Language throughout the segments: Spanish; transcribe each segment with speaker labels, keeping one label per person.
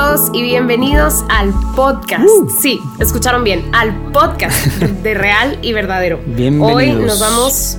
Speaker 1: todos y bienvenidos al podcast.
Speaker 2: Uh.
Speaker 1: Sí, escucharon bien, al podcast de Real y Verdadero.
Speaker 2: Bienvenidos.
Speaker 1: Hoy nos vamos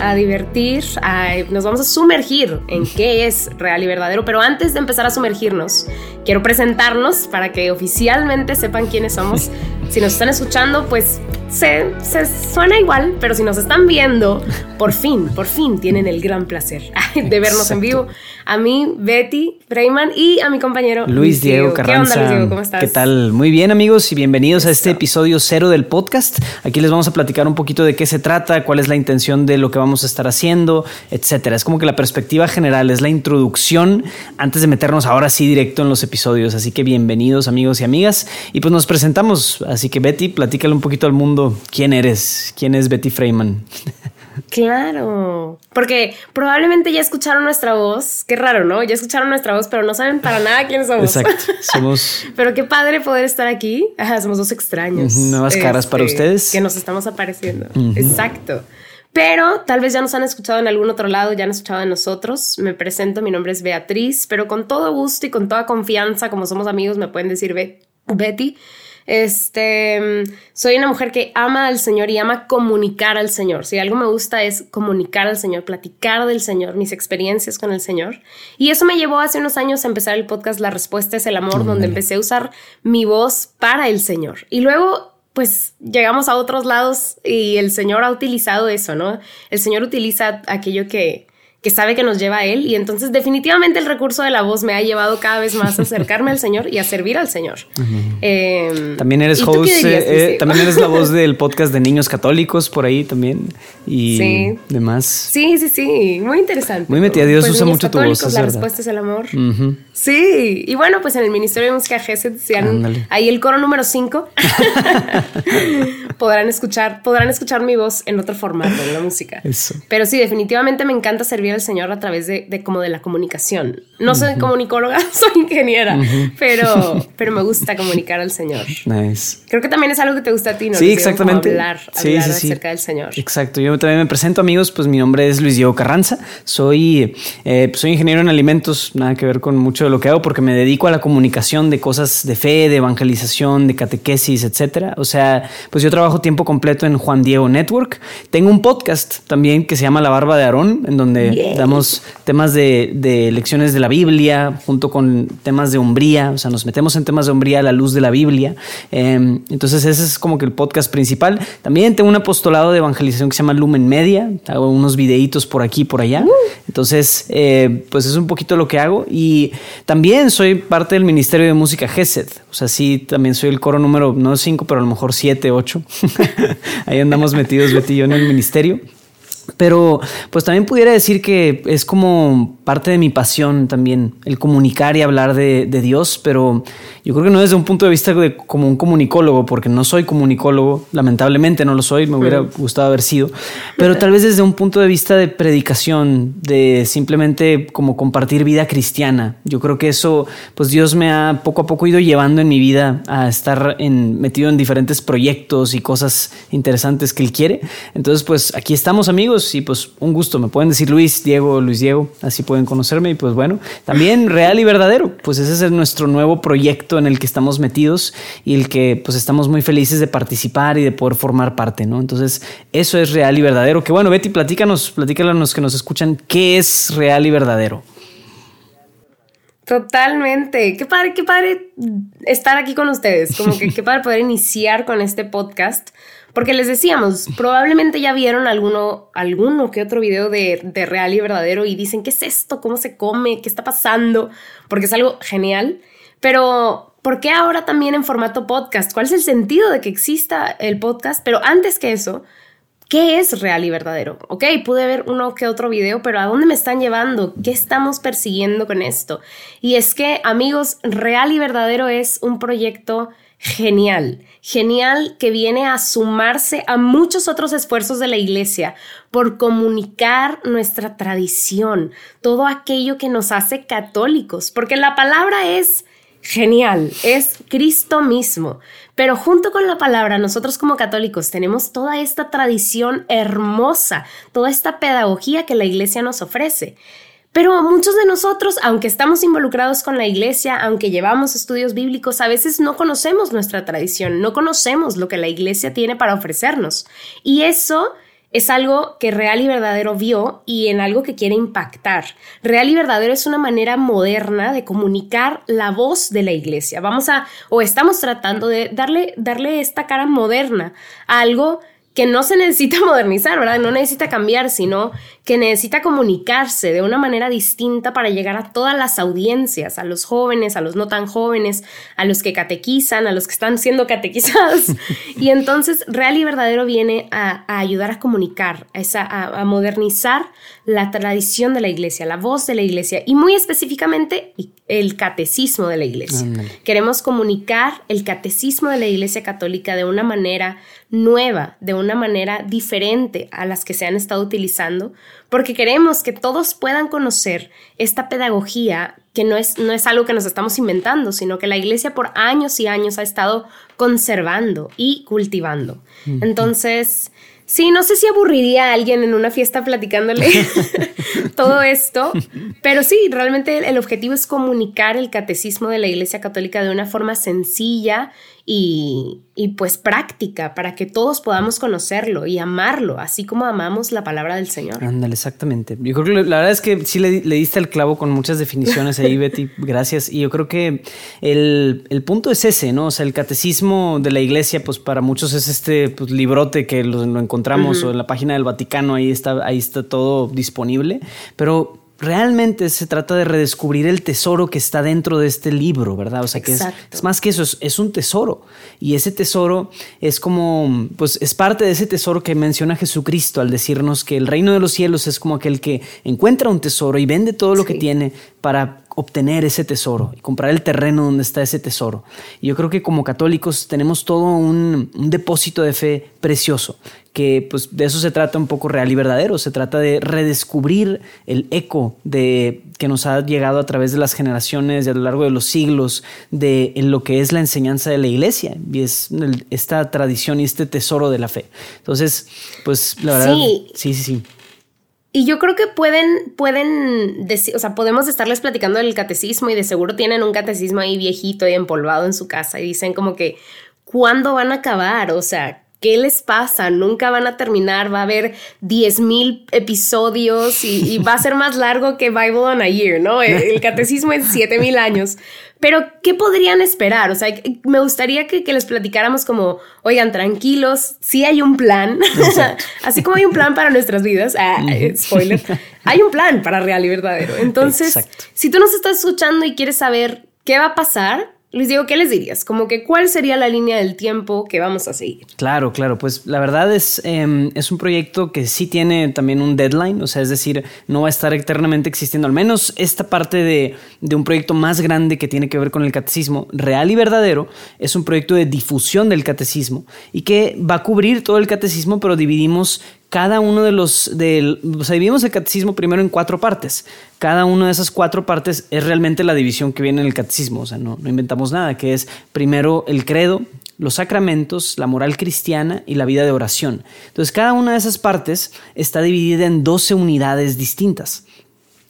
Speaker 1: a divertir, a- nos vamos a sumergir en qué es Real y Verdadero, pero antes de empezar a sumergirnos, quiero presentarnos para que oficialmente sepan quiénes somos. Si nos están escuchando, pues se, se suena igual, pero si nos están viendo, por fin, por fin tienen el gran placer de vernos en
Speaker 2: Exacto.
Speaker 1: vivo. A mí, Betty Freyman y a mi compañero
Speaker 2: Luis Diego
Speaker 1: ¿Qué
Speaker 2: Carranza.
Speaker 1: onda, Luis Diego? ¿Cómo estás?
Speaker 2: ¿Qué tal? Muy bien, amigos, y bienvenidos a este episodio cero del podcast. Aquí les vamos a platicar un poquito de qué se trata, cuál es la intención de lo que vamos a estar haciendo, etcétera. Es como que la perspectiva general, es la introducción antes de meternos ahora sí directo en los episodios. Así que bienvenidos, amigos y amigas. Y pues nos presentamos. Así que Betty, platícale un poquito al mundo quién eres, quién es Betty Freeman.
Speaker 1: Claro, porque probablemente ya escucharon nuestra voz. Qué raro, ¿no? Ya escucharon nuestra voz, pero no saben para nada quiénes somos.
Speaker 2: Exacto. Somos
Speaker 1: Pero qué padre poder estar aquí. Ajá, somos dos extraños.
Speaker 2: Nuevas caras para ustedes.
Speaker 1: Que nos estamos apareciendo. Exacto. Pero tal vez ya nos han escuchado en algún otro lado, ya han escuchado de nosotros. Me presento, mi nombre es Beatriz, pero con todo gusto y con toda confianza, como somos amigos, me pueden decir Be- Betty. Este, soy una mujer que ama al Señor y ama comunicar al Señor. Si algo me gusta es comunicar al Señor, platicar del Señor, mis experiencias con el Señor. Y eso me llevó hace unos años a empezar el podcast La Respuesta es el Amor, donde empecé a usar mi voz para el Señor. Y luego, pues llegamos a otros lados y el Señor ha utilizado eso, ¿no? El Señor utiliza aquello que, que sabe que nos lleva a Él y entonces definitivamente el recurso de la voz me ha llevado cada vez más a acercarme al Señor y a servir al Señor. Em,
Speaker 2: También eres
Speaker 1: ¿y tú qué
Speaker 2: host,
Speaker 1: dirías,
Speaker 2: eh, eh, también eres la voz del podcast de niños católicos por ahí también y
Speaker 1: Sí.
Speaker 2: demás.
Speaker 1: Sí, sí, sí, muy interesante.
Speaker 2: Muy metida, Dios
Speaker 1: Pues,
Speaker 2: usa mucho tu voz,
Speaker 1: La
Speaker 2: verdad.
Speaker 1: respuesta es el amor. Sí, y bueno, pues en el Ministerio de Música GESED, si han- ahí el coro número 5, podrán escuchar, podrán escuchar mi voz en otro formato, en la música.
Speaker 2: Eso.
Speaker 1: Pero sí, definitivamente me encanta servir al Señor a través de, de como de la comunicación. No soy comunicóloga, soy ingeniera, pero, pero me gusta comunicar al Señor.
Speaker 2: Nice.
Speaker 1: Creo que también es algo que te gusta a ti, ¿no?
Speaker 2: Sí, exactamente.
Speaker 1: Hablar,
Speaker 2: Sí,
Speaker 1: hablar
Speaker 2: sí, sí.
Speaker 1: acerca del Señor.
Speaker 2: Exacto, yo también me presento amigos, pues mi nombre es Luis Diego Carranza, soy, eh, pues, soy ingeniero en alimentos, nada que ver con mucho de lo que hago porque me dedico a la comunicación de cosas de fe, de evangelización, de catequesis, etcétera. O sea, pues yo trabajo tiempo completo en Juan Diego Network. Tengo un podcast también que se llama La Barba de Aarón, en donde
Speaker 1: Yay.
Speaker 2: damos temas de, de lecciones de la Biblia junto con temas de hombría, o sea, nos metemos en temas de hombría a la luz de la Biblia. Eh, entonces ese es como que el podcast principal. También tengo un apostolado de evangelización que se llama Lumen Media, hago unos videitos por aquí y por allá. Entonces, eh, pues es un poquito lo que hago y también soy parte del Ministerio de Música GESED. O sea, sí, también soy el coro número, no 5, pero a lo mejor 7, 8. Ahí andamos metidos, Betty y yo, en el ministerio. Pero pues también pudiera decir que es como parte de mi pasión también el comunicar y hablar de, de Dios, pero yo creo que no desde un punto de vista de como un comunicólogo, porque no soy comunicólogo, lamentablemente no lo soy, me hubiera gustado haber sido, pero tal vez desde un punto de vista de predicación, de simplemente como compartir vida cristiana. Yo creo que eso, pues Dios me ha poco a poco ido llevando en mi vida a estar en, metido en diferentes proyectos y cosas interesantes que Él quiere. Entonces, pues aquí estamos amigos y pues un gusto. Me pueden decir Luis, Diego, Luis Diego, así pueden conocerme y pues bueno, también real y verdadero. Pues ese es nuestro nuevo proyecto en el que estamos metidos y el que pues estamos muy felices de participar y de poder formar parte, ¿no? Entonces, eso es real y verdadero. Que bueno, Betty, platícanos, platícanos a los que nos escuchan, ¿qué es real y verdadero?
Speaker 1: Totalmente. Qué padre, qué padre estar aquí con ustedes. Como que qué padre poder iniciar con este podcast. Porque les decíamos, probablemente ya vieron alguno, alguno que otro video de, de real y verdadero y dicen, ¿qué es esto? ¿Cómo se come? ¿Qué está pasando? Porque es algo genial. Pero, ¿por qué ahora también en formato podcast? ¿Cuál es el sentido de que exista el podcast? Pero antes que eso, ¿Qué es real y verdadero? Ok, pude ver uno que otro video, pero ¿a dónde me están llevando? ¿Qué estamos persiguiendo con esto? Y es que, amigos, real y verdadero es un proyecto genial, genial que viene a sumarse a muchos otros esfuerzos de la iglesia por comunicar nuestra tradición, todo aquello que nos hace católicos, porque la palabra es genial, es Cristo mismo. Pero junto con la palabra, nosotros como católicos tenemos toda esta tradición hermosa, toda esta pedagogía que la iglesia nos ofrece. Pero muchos de nosotros, aunque estamos involucrados con la iglesia, aunque llevamos estudios bíblicos, a veces no conocemos nuestra tradición, no conocemos lo que la iglesia tiene para ofrecernos. Y eso es algo que Real y Verdadero vio y en algo que quiere impactar. Real y Verdadero es una manera moderna de comunicar la voz de la iglesia. Vamos a, o estamos tratando de darle, darle esta cara moderna a algo que no se necesita modernizar, ¿verdad? No necesita cambiar, sino que necesita comunicarse de una manera distinta para llegar a todas las audiencias, a los jóvenes, a los no tan jóvenes, a los que catequizan, a los que están siendo catequizados. y entonces Real y Verdadero viene a, ayudar a comunicar, a, a, modernizar la tradición de la iglesia, la voz de la iglesia y muy específicamente el catecismo de la iglesia. Queremos comunicar el catecismo de la iglesia católica de una manera nueva, de una manera diferente a las que se han estado utilizando, porque queremos que todos puedan conocer esta pedagogía que no es, no es algo que nos estamos inventando, sino que la iglesia por años y años ha estado conservando y cultivando. Entonces, Sí, no sé si aburriría a alguien en una fiesta platicándole todo esto, pero sí, realmente el, objetivo es comunicar el catecismo de la Iglesia Católica de una forma sencilla y, y, pues práctica para que todos podamos conocerlo y amarlo, así como amamos la palabra del Señor.
Speaker 2: Ándale, exactamente. Yo creo que la verdad es que sí le, diste el clavo con muchas definiciones ahí, Betty. Gracias. Y yo creo que el, el, punto es ese, ¿no? O sea, el catecismo de la iglesia, pues para muchos es este pues, librote que lo, encontramos o en la página del Vaticano, ahí está, ahí está todo disponible. Pero realmente se trata de redescubrir el tesoro que está dentro de este libro, ¿verdad? O sea, que es, más que eso, es, un tesoro. Y ese tesoro es como, pues es parte de ese tesoro que menciona Jesucristo al decirnos que el reino de los cielos es como aquel que encuentra un tesoro y vende todo lo que tiene para obtener ese tesoro y comprar el terreno donde está ese tesoro. Y yo creo que como católicos tenemos todo un, depósito de fe precioso, que pues de eso se trata un poco real y verdadero, se trata de redescubrir el eco de que nos ha llegado a través de las generaciones y a lo largo de los siglos de lo que es la enseñanza de la iglesia y es esta tradición y este tesoro de la fe. Entonces, pues la verdad, sí, sí, sí.
Speaker 1: Y yo creo que pueden, pueden decir, o sea, podemos estarles platicando del catecismo y de seguro tienen un catecismo ahí viejito y empolvado en su casa y dicen como que, ¿cuándo van a acabar? O sea, ¿qué les pasa? Nunca van a terminar, va a haber 10.000 episodios y, va a ser más largo que Bible on a Year, ¿no? El, catecismo es 7.000 años. Pero, ¿qué podrían esperar? O sea, me gustaría que, les platicáramos como, oigan, tranquilos, sí hay un plan, así como hay un plan para nuestras vidas, ah, eh, spoiler, hay un plan para real y verdadero. Entonces, si tú nos estás escuchando y quieres saber qué va a pasar, Luis Diego, ¿qué les dirías? Como que cuál sería la línea del tiempo que vamos a seguir.
Speaker 2: Claro, claro, pues la verdad es, em, es un proyecto que sí tiene también un deadline, o sea, es decir, no va a estar eternamente existiendo, al menos esta parte de, de un proyecto más grande que tiene que ver con el catecismo, real y verdadero, es un proyecto de difusión del catecismo y que va a cubrir todo el catecismo, pero dividimos cada uno de los, de, o sea, dividimos el catecismo primero en cuatro partes. Cada una de esas cuatro partes es realmente la división que viene en el catecismo, o sea, no, no inventamos nada, que es primero el credo, los sacramentos, la moral cristiana y la vida de oración. Entonces, cada una de esas partes está dividida en 12 unidades distintas.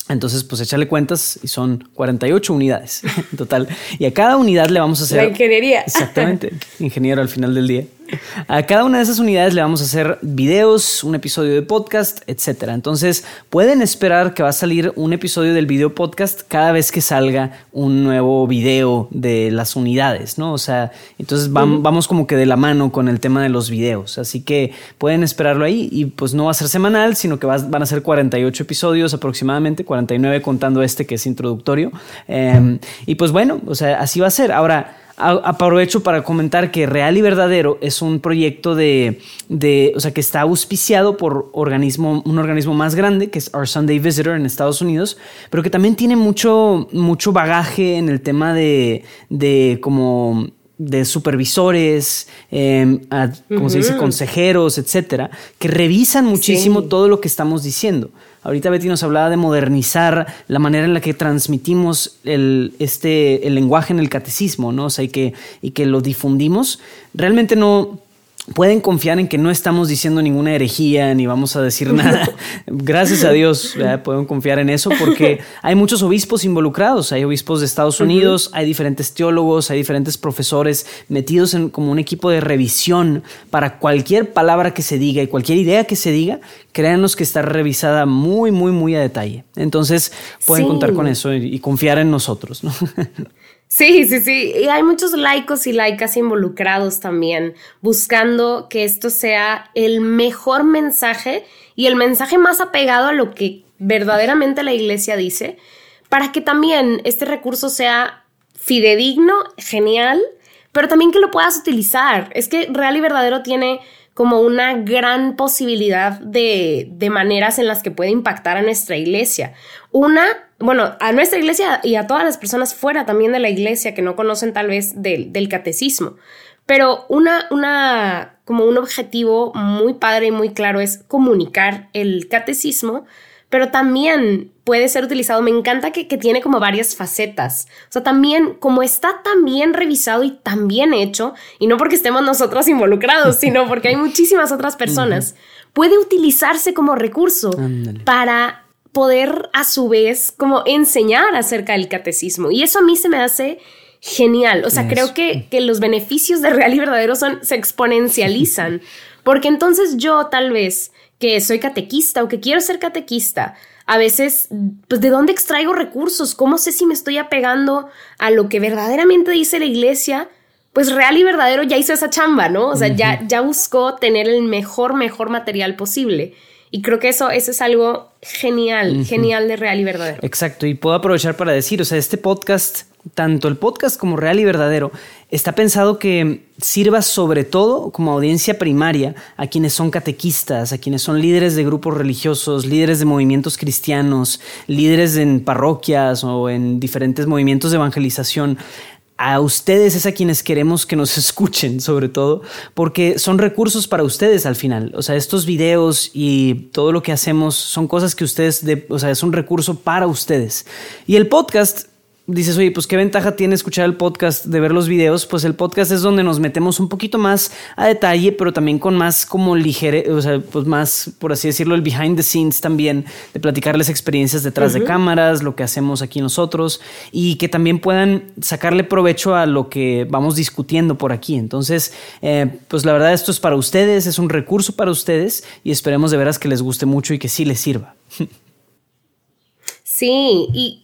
Speaker 2: Entonces, pues échale cuentas y son 48 unidades en total. Y a cada unidad le vamos a hacer...
Speaker 1: La ingeniería.
Speaker 2: Exactamente, ingeniero al final del día. A cada una de esas unidades le vamos a hacer videos, un episodio de podcast, etc. Entonces pueden esperar que va a salir un episodio del video podcast cada vez que salga un nuevo video de las unidades, ¿no? O sea, entonces vamos, como que de la mano con el tema de los videos. Así que pueden esperarlo ahí y pues no va a ser semanal, sino que van a ser 48 episodios aproximadamente, 49 contando este que es introductorio. Em, y pues bueno, o sea, así va a ser. Ahora, aprovecho para comentar que Real y Verdadero es un proyecto de, de, o sea, que está auspiciado por organismo, un organismo más grande, que es Our Sunday Visitor en Estados Unidos, pero que también tiene mucho, mucho bagaje en el tema de, de como de supervisores, eh, como se dice, consejeros, etcétera, que revisan muchísimo todo lo que estamos diciendo. Ahorita Betty nos hablaba de modernizar la manera en la que transmitimos el, este, el lenguaje en el catecismo, ¿no? O sea, y que, y que lo difundimos. Realmente no, pueden confiar en que no estamos diciendo ninguna herejía ni vamos a decir nada. Gracias a Dios pueden confiar en eso porque hay muchos obispos involucrados. Hay obispos de Estados Unidos, hay diferentes teólogos, hay diferentes profesores metidos en como un equipo de revisión para cualquier palabra que se diga y cualquier idea que se diga. Créanos que está revisada muy, muy, muy a detalle. Entonces pueden contar con eso y, y confiar en nosotros. ¿no?
Speaker 1: Sí, sí, sí. Y hay muchos laicos y laicas involucrados también, buscando que esto sea el mejor mensaje y el mensaje más apegado a lo que verdaderamente la iglesia dice, para que también este recurso sea fidedigno, genial, pero también que lo puedas utilizar. Es que Real y Verdadero tiene como una gran posibilidad de, de maneras en las que puede impactar a nuestra iglesia. Una, bueno, a nuestra iglesia y a todas las personas fuera también de la iglesia que no conocen tal vez del, del catecismo. Pero una, una, como un objetivo muy padre y muy claro es comunicar el catecismo pero también puede ser utilizado, me encanta que, tiene como varias facetas, o sea, también como está tan bien revisado y tan bien hecho, y no porque estemos nosotros involucrados, sino porque hay muchísimas otras personas, puede utilizarse como recurso para poder a su vez como enseñar acerca del catecismo. Y eso a mí se me hace genial. O sea, creo que, que, los beneficios de real y verdadero son, se exponencializan. Porque entonces yo tal vez que soy catequista o que quiero ser catequista, a veces, pues, ¿de dónde extraigo recursos? ¿Cómo sé si me estoy apegando a lo que verdaderamente dice la iglesia? Pues real y verdadero ya hizo esa chamba, ¿no? O sea, ya, ya buscó tener el mejor, mejor material posible. Y creo que eso, eso es algo genial, genial de real y verdadero.
Speaker 2: Exacto. Y puedo aprovechar para decir, o sea, este podcast tanto el podcast como Real y Verdadero está pensado que sirva sobre todo como audiencia primaria a quienes son catequistas, a quienes son líderes de grupos religiosos, líderes de movimientos cristianos, líderes en parroquias o en diferentes movimientos de evangelización. A ustedes es a quienes queremos que nos escuchen, sobre todo, porque son recursos para ustedes al final. O sea, estos videos y todo lo que hacemos son cosas que ustedes, o sea, es un recurso para ustedes. Y el podcast dices, oye, pues qué ventaja tiene escuchar el podcast de ver los videos, pues el podcast es donde nos metemos un poquito más a detalle, pero también con más como ligere, o sea, pues más, por así decirlo, el behind the scenes también, de platicarles experiencias detrás de cámaras, lo que hacemos aquí nosotros, y que también puedan sacarle provecho a lo que vamos discutiendo por aquí. Entonces, eh, pues la verdad esto es para ustedes, es un recurso para ustedes, y esperemos de veras que les guste mucho y que sí les sirva.
Speaker 1: Sí, y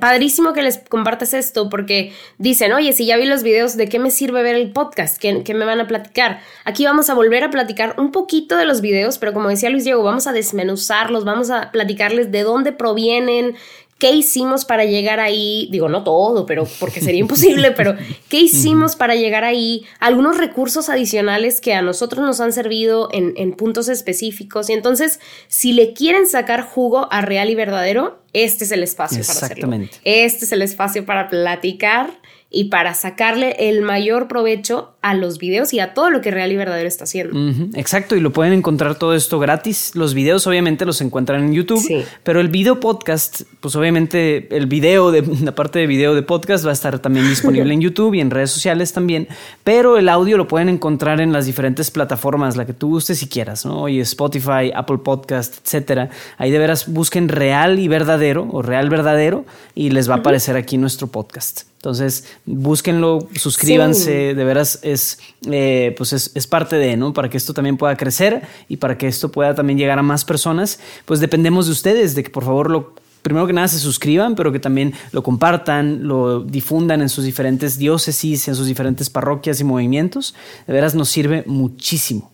Speaker 1: padrísimo que les compartas esto porque dicen, oye, si ya vi los videos, ¿de qué me sirve ver el podcast? ¿Qué, ¿Qué, me van a platicar? Aquí vamos a volver a platicar un poquito de los videos, pero como decía Luis Diego, vamos a desmenuzarlos, vamos a platicarles de dónde provienen, ¿Qué hicimos para llegar ahí? Digo, no todo, pero porque sería imposible, pero ¿qué hicimos para llegar ahí? Algunos recursos adicionales que a nosotros nos han servido en, en puntos específicos. Y entonces, si le quieren sacar jugo a real y verdadero, este es el espacio para hacerlo. Este es el espacio para platicar y para sacarle el mayor provecho a los videos y a todo lo que Real y Verdadero está haciendo.
Speaker 2: Exacto, y lo pueden encontrar todo esto gratis. Los videos obviamente los encuentran en YouTube, pero el video podcast, pues obviamente el video de la parte de video de podcast va a estar también disponible en YouTube y en redes sociales también, pero el audio lo pueden encontrar en las diferentes plataformas, la que tú gustes si quieras, ¿no? Y Spotify, Apple Podcast, etcétera. Ahí de veras busquen Real y Verdadero o Real Verdadero y les va a aparecer aquí nuestro podcast. Entonces, búsquenlo, suscríbanse, de veras es, eh, pues es, parte de, ¿no? Para que esto también pueda crecer y para que esto pueda también llegar a más personas, pues dependemos de ustedes, de que por favor lo primero que nada se suscriban, pero que también lo compartan, lo difundan en sus diferentes diócesis, en sus diferentes parroquias y movimientos. De veras nos sirve muchísimo.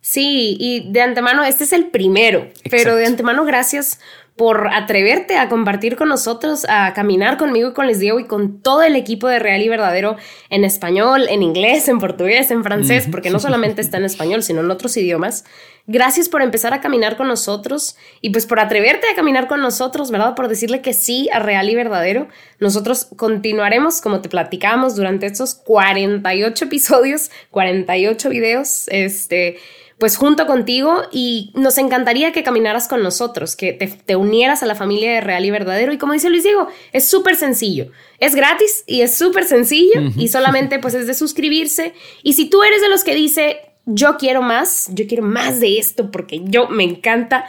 Speaker 1: Sí, y de antemano, este es el primero, pero de antemano gracias por atreverte a compartir con nosotros, a caminar conmigo y con Les Diego y con todo el equipo de Real y Verdadero en español, en inglés, en portugués, en francés, porque no solamente está en español, sino en otros idiomas. Gracias por empezar a caminar con nosotros y pues por atreverte a caminar con nosotros, ¿verdad? Por decirle que sí a Real y Verdadero. Nosotros continuaremos, como te platicamos, durante estos 48 episodios, 48 videos, este pues junto contigo y nos encantaría que caminaras con nosotros, que te, unieras a la familia de Real y Verdadero. Y como dice Luis Diego, es súper sencillo. Es gratis y es súper sencillo y solamente pues es de suscribirse. Y si tú eres de los que dice, yo quiero más, yo quiero más de esto porque yo me encanta.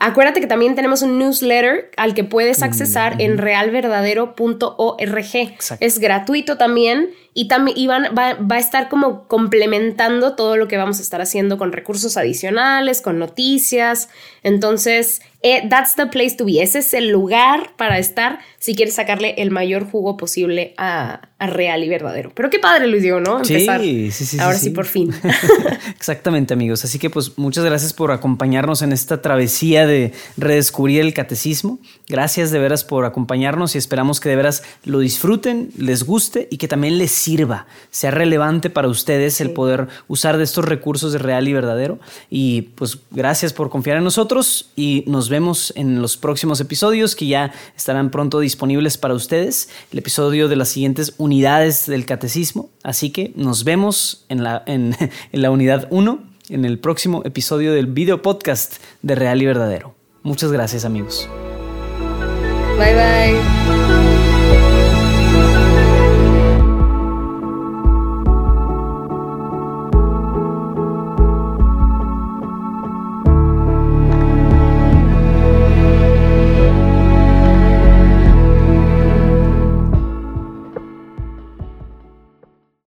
Speaker 1: Acuérdate que también tenemos un newsletter al que puedes accesar en realverdadero.org. Es gratuito también y también va, va, a estar como complementando todo lo que vamos a estar haciendo con recursos adicionales, con noticias. Entonces, eh, that's the place to be. Ese es el lugar para estar si quieres sacarle el mayor jugo posible a, real y verdadero. Pero qué padre, Luis Diego, ¿no? Empezar. Sí, sí, sí. Ahora sí, por fin.
Speaker 2: Exactamente, amigos. Así que pues muchas gracias por acompañarnos en esta travesía de redescubrir el catecismo. Gracias de veras por acompañarnos y esperamos que de veras lo disfruten, les guste y que también les sirva, sea relevante para ustedes el poder usar de estos recursos de real y verdadero. Y pues gracias por confiar en nosotros y nos vemos en los próximos episodios que ya estarán pronto disponibles para ustedes. El episodio de las siguientes unidades del catecismo. Así que nos vemos en la, en, en la unidad 1 en el próximo episodio del video podcast de Real y Verdadero. Muchas gracias amigos.
Speaker 1: Bye bye.